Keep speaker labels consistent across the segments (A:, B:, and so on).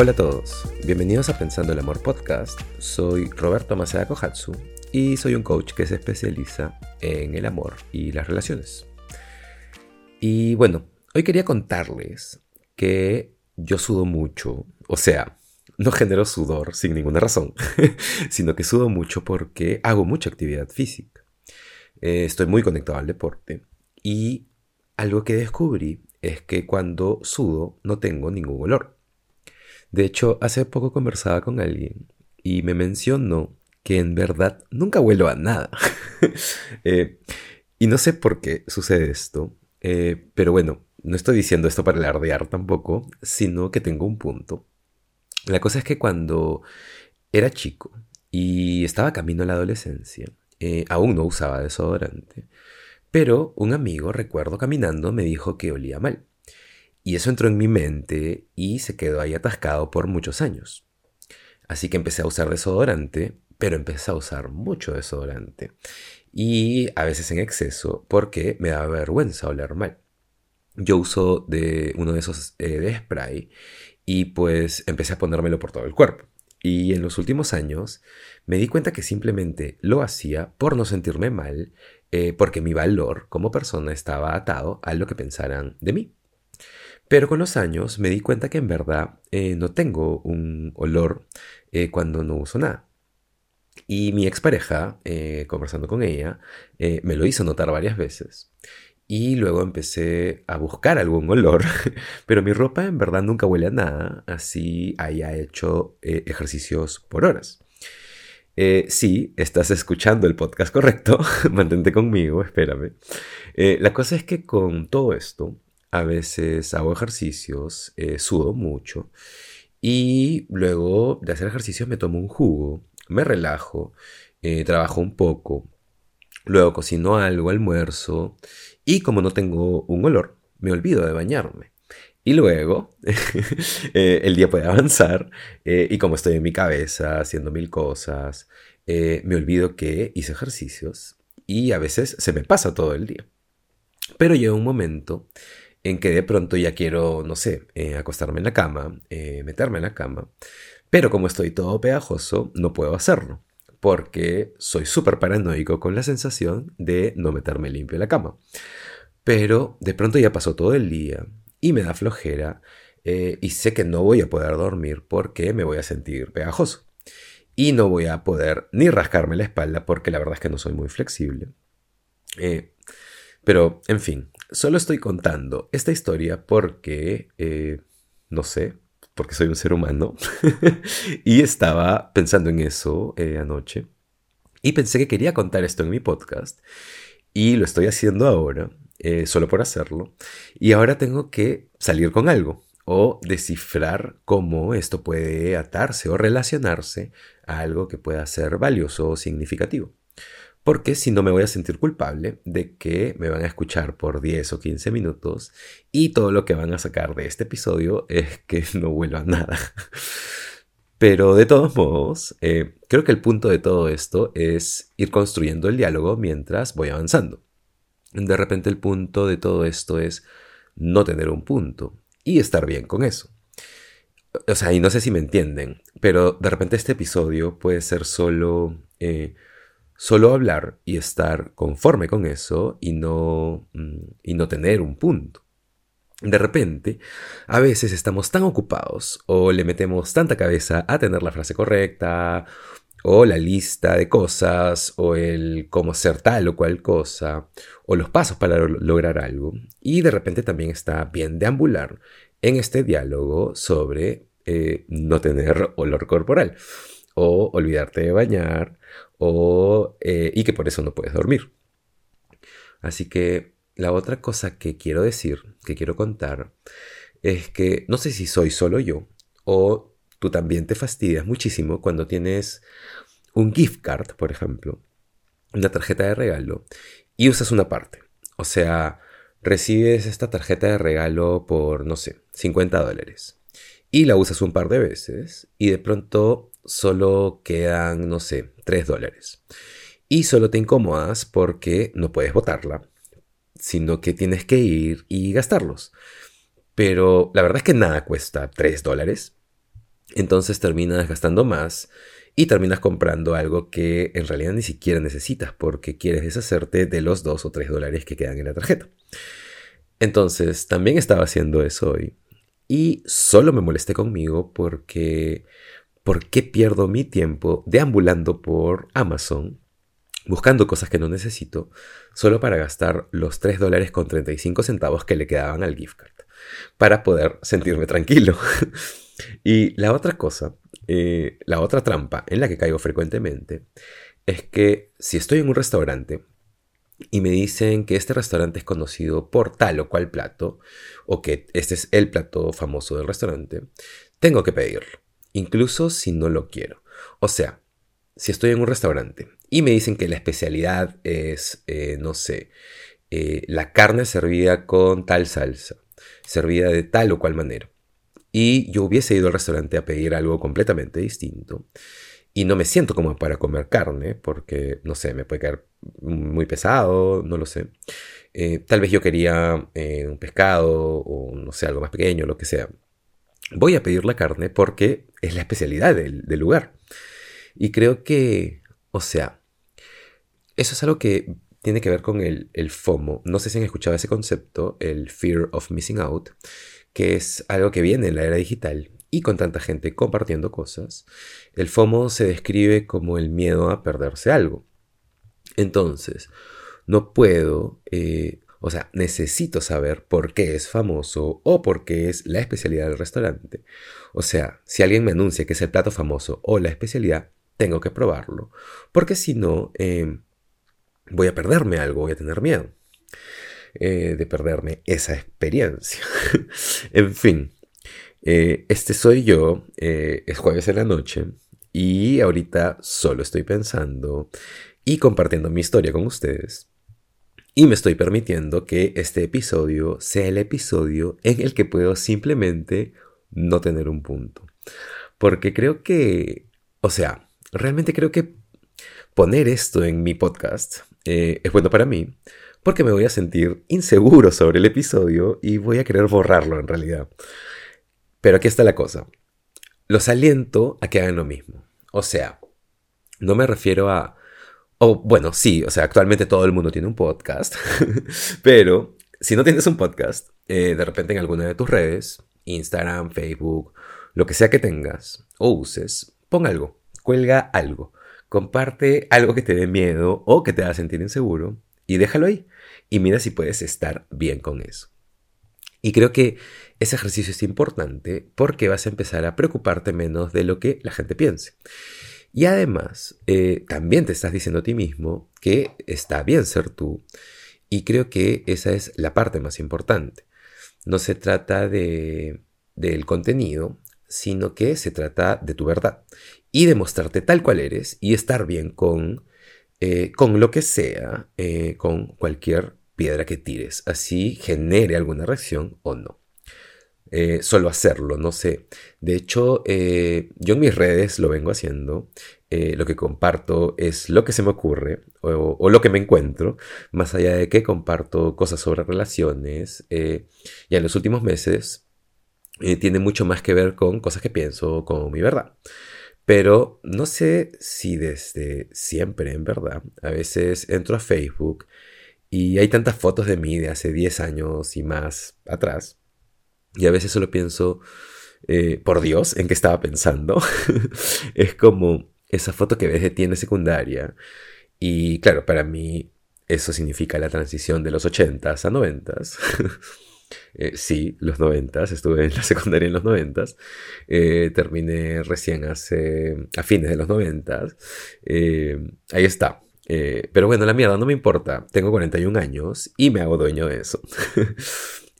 A: Hola a todos, bienvenidos a Pensando el Amor Podcast. Soy Roberto Maceda Kohatsu y soy un coach que se especializa en el amor y las relaciones. Y bueno, hoy quería contarles que yo sudo mucho, o sea, no genero sudor sin ninguna razón, sino que sudo mucho porque hago mucha actividad física. Eh, estoy muy conectado al deporte y algo que descubrí es que cuando sudo no tengo ningún olor. De hecho, hace poco conversaba con alguien y me mencionó que en verdad nunca huelo a nada. Eh, y no sé por qué sucede esto, eh, pero bueno, no estoy diciendo esto para alardear tampoco, sino que tengo un punto. La cosa es que cuando era chico y estaba camino a la adolescencia, eh, aún no usaba desodorante, pero un amigo, recuerdo caminando, me dijo que olía mal. Y eso entró en mi mente y se quedó ahí atascado por muchos años. Así que empecé a usar desodorante, pero empecé a usar mucho desodorante. Y a veces en exceso porque me daba vergüenza oler mal. Yo uso de uno de esos eh, spray y pues empecé a ponérmelo por todo el cuerpo. Y en los últimos años me di cuenta que simplemente lo hacía por no sentirme mal, eh, porque mi valor como persona estaba atado a lo que pensaran de mí. Pero con los años me di cuenta que en verdad eh, no tengo un olor eh, cuando no uso nada. Y mi expareja, conversando con ella, me lo hizo notar varias veces. Y luego empecé a buscar algún olor, pero mi ropa en verdad nunca huele a nada, así haya hecho ejercicios por horas. Eh, sí, estás escuchando el podcast correcto, mantente conmigo, espérame. Eh, la cosa es que con todo esto, a veces hago ejercicios, eh, sudo mucho y luego de hacer ejercicios me tomo un jugo, me relajo, trabajo un poco, luego cocino algo, almuerzo y como no tengo un olor, me olvido de bañarme. Y luego eh, el día puede avanzar eh, y como estoy en mi cabeza haciendo mil cosas, eh, me olvido que hice ejercicios y a veces se me pasa todo el día. Pero llega un momento en que de pronto ya quiero, no sé, acostarme en la cama, meterme en la cama, pero como estoy todo pegajoso, no puedo hacerlo, porque soy súper paranoico con la sensación de no meterme limpio en la cama. Pero de pronto ya pasó todo el día, y me da flojera eh, y sé que no voy a poder dormir porque me voy a sentir pegajoso. Y no voy a poder ni rascarme la espalda porque la verdad es que no soy muy flexible. Eh, pero, en fin, solo estoy contando esta historia porque, eh, no sé, porque soy un ser humano. y estaba pensando en eso anoche. Y pensé que quería contar esto en mi podcast. Y lo estoy haciendo ahora. Eh, solo por hacerlo. Y ahora tengo que salir con algo o descifrar cómo esto puede atarse o relacionarse a algo que pueda ser valioso o significativo. Porque si no me voy a sentir culpable de que me van a escuchar por 10 o 15 minutos y todo lo que van a sacar de este episodio es que no vuelva a nada. Pero de todos modos, eh, creo que el punto de todo esto es ir construyendo el diálogo mientras voy avanzando. De repente el punto de todo esto es no tener un punto y estar bien con eso. O sea, y no sé si me entienden, pero de repente este episodio puede ser solo, eh, solo hablar y estar conforme con eso y no, mm, y no tener un punto. De repente, a veces estamos tan ocupados o le metemos tanta cabeza a tener la frase correcta o la lista de cosas, o el cómo ser tal o cual cosa, o los pasos para lograr algo. Y de repente también está bien deambular en este diálogo sobre eh, no tener olor corporal, o olvidarte de bañar, o, eh, y que por eso no puedes dormir. Así que la otra cosa que quiero decir, que quiero contar, es que no sé si soy solo yo, o tú también te fastidias muchísimo cuando tienes un gift card, por ejemplo, una tarjeta de regalo, y usas una parte. O sea, recibes esta tarjeta de regalo por, no sé, 50 dólares. Y la usas un par de veces y de pronto solo quedan, no sé, 3 dólares. Y solo te incomodas porque no puedes botarla, sino que tienes que ir y gastarlos. Pero la verdad es que nada cuesta 3 dólares. Entonces terminas gastando más y terminas comprando algo que en realidad ni siquiera necesitas porque quieres deshacerte de los 2 o 3 dólares que quedan en la tarjeta. Entonces también estaba haciendo eso hoy y solo me molesté conmigo porque ¿por qué pierdo mi tiempo deambulando por Amazon buscando cosas que no necesito solo para gastar los 3 dólares con 35 centavos que le quedaban al gift card para poder sentirme tranquilo? y la otra cosa, eh, la otra trampa en la que caigo frecuentemente es que si estoy en un restaurante y me dicen que este restaurante es conocido por tal o cual plato, o que este es el plato famoso del restaurante, tengo que pedirlo, incluso si no lo quiero. O sea, si estoy en un restaurante y me dicen que la especialidad es, eh, no sé, eh, la carne servida con tal salsa, servida de tal o cual manera, y yo hubiese ido al restaurante a pedir algo completamente distinto, y no me siento como para comer carne, porque, no sé, me puede caer muy pesado, no lo sé. Eh, tal vez yo quería un pescado o, no sé, algo más pequeño, lo que sea. Voy a pedir la carne porque es la especialidad del, lugar. Y creo que, o sea, eso es algo que tiene que ver con el, FOMO. No sé si han escuchado ese concepto, el Fear of Missing Out, que es algo que viene en la era digital y con tanta gente compartiendo cosas, el FOMO se describe como el miedo a perderse algo. Entonces, no puedo, eh, o sea, necesito saber por qué es famoso o por qué es la especialidad del restaurante. O sea, si alguien me anuncia que es el plato famoso o la especialidad, tengo que probarlo, porque si no, em, voy a perderme algo, voy a tener miedo eh, de perderme esa experiencia. en fin, eh, este soy yo, eh, es jueves en la noche y ahorita solo estoy pensando y compartiendo mi historia con ustedes. Y me estoy permitiendo que este episodio sea el episodio en el que puedo simplemente no tener un punto. Porque creo que, o sea, realmente creo que poner esto en mi podcast eh, es bueno para mí, porque me voy a sentir inseguro sobre el episodio y voy a querer borrarlo en realidad. Pero aquí está la cosa. Los aliento a que hagan lo mismo. O sea, no me refiero a... O bueno, sí, o sea, actualmente todo el mundo tiene un podcast, pero si no tienes un podcast, eh, de repente en alguna de tus redes, Instagram, Facebook, lo que sea que tengas o uses, pon algo, cuelga algo, comparte algo que te dé miedo o que te haga sentir inseguro y déjalo ahí y mira si puedes estar bien con eso. Y creo que ese ejercicio es importante porque vas a empezar a preocuparte menos de lo que la gente piense. Y además, eh, también te estás diciendo a ti mismo que está bien ser tú. Y creo que esa es la parte más importante. No se trata de, del contenido, sino que se trata de tu verdad. Y demostrarte tal cual eres y estar bien con, eh, con lo que sea, eh, con cualquier piedra que tires, así genere alguna reacción o no. Eh, solo hacerlo, no sé. De hecho, eh, yo en mis redes lo vengo haciendo. Eh, lo que comparto es lo que se me ocurre o, lo que me encuentro, más allá de que comparto cosas sobre relaciones. y en los últimos meses tiene mucho más que ver con cosas que pienso, con mi verdad. Pero no sé si desde siempre, en verdad, a veces entro a Facebook y hay tantas fotos de mí de hace 10 años y más atrás. Y a veces solo pienso, eh, por Dios, en qué estaba pensando. es como esa foto que ves de ti en secundaria. Y claro, para mí eso significa la transición de los 80s a 90s. Eh, sí, los 90s, estuve en la secundaria en los 90s. Eh, terminé recién hace, a fines de los 90s. ahí está, eh, pero bueno, la mierda no me importa. Tengo 41 años y me hago dueño de eso.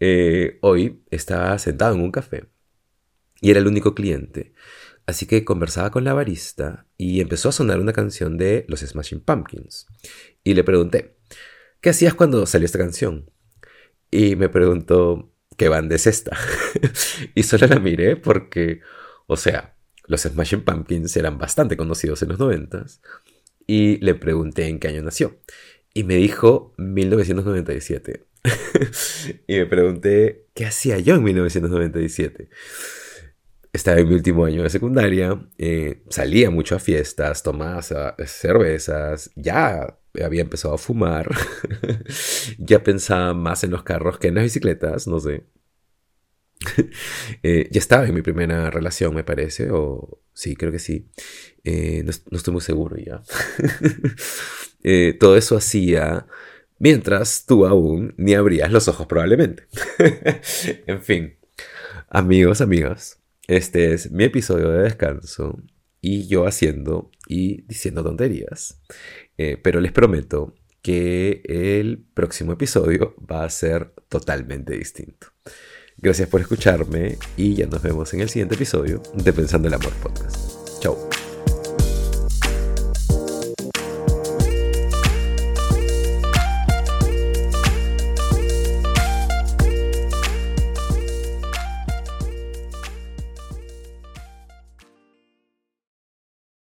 A: Eh, hoy estaba sentado en un café y era el único cliente. Así que conversaba con la barista y empezó a sonar una canción de los Smashing Pumpkins. Y le pregunté, ¿qué hacías cuando salió esta canción? Y me preguntó, ¿qué banda es esta? y solo la miré porque, o sea, los Smashing Pumpkins eran bastante conocidos en los noventas y le pregunté en qué año nació. Y me dijo 1997. y me pregunté qué hacía yo en 1997. estaba en mi último año de secundaria, eh, salía mucho a fiestas, tomaba cervezas, ya había empezado a fumar, ya pensaba más en los carros que en las bicicletas, no sé. Eh, ya estaba en mi primera relación, me parece, o sí, creo que sí. Eh, no, estoy muy seguro ya. todo eso hacía mientras tú aún ni abrías los ojos probablemente. en fin, amigos, amigas, este es mi episodio de descanso y yo haciendo y diciendo tonterías. Eh, pero les prometo que el próximo episodio va a ser totalmente distinto. Gracias por escucharme y ya nos vemos en el siguiente episodio de Pensando el Amor Podcast. Chao.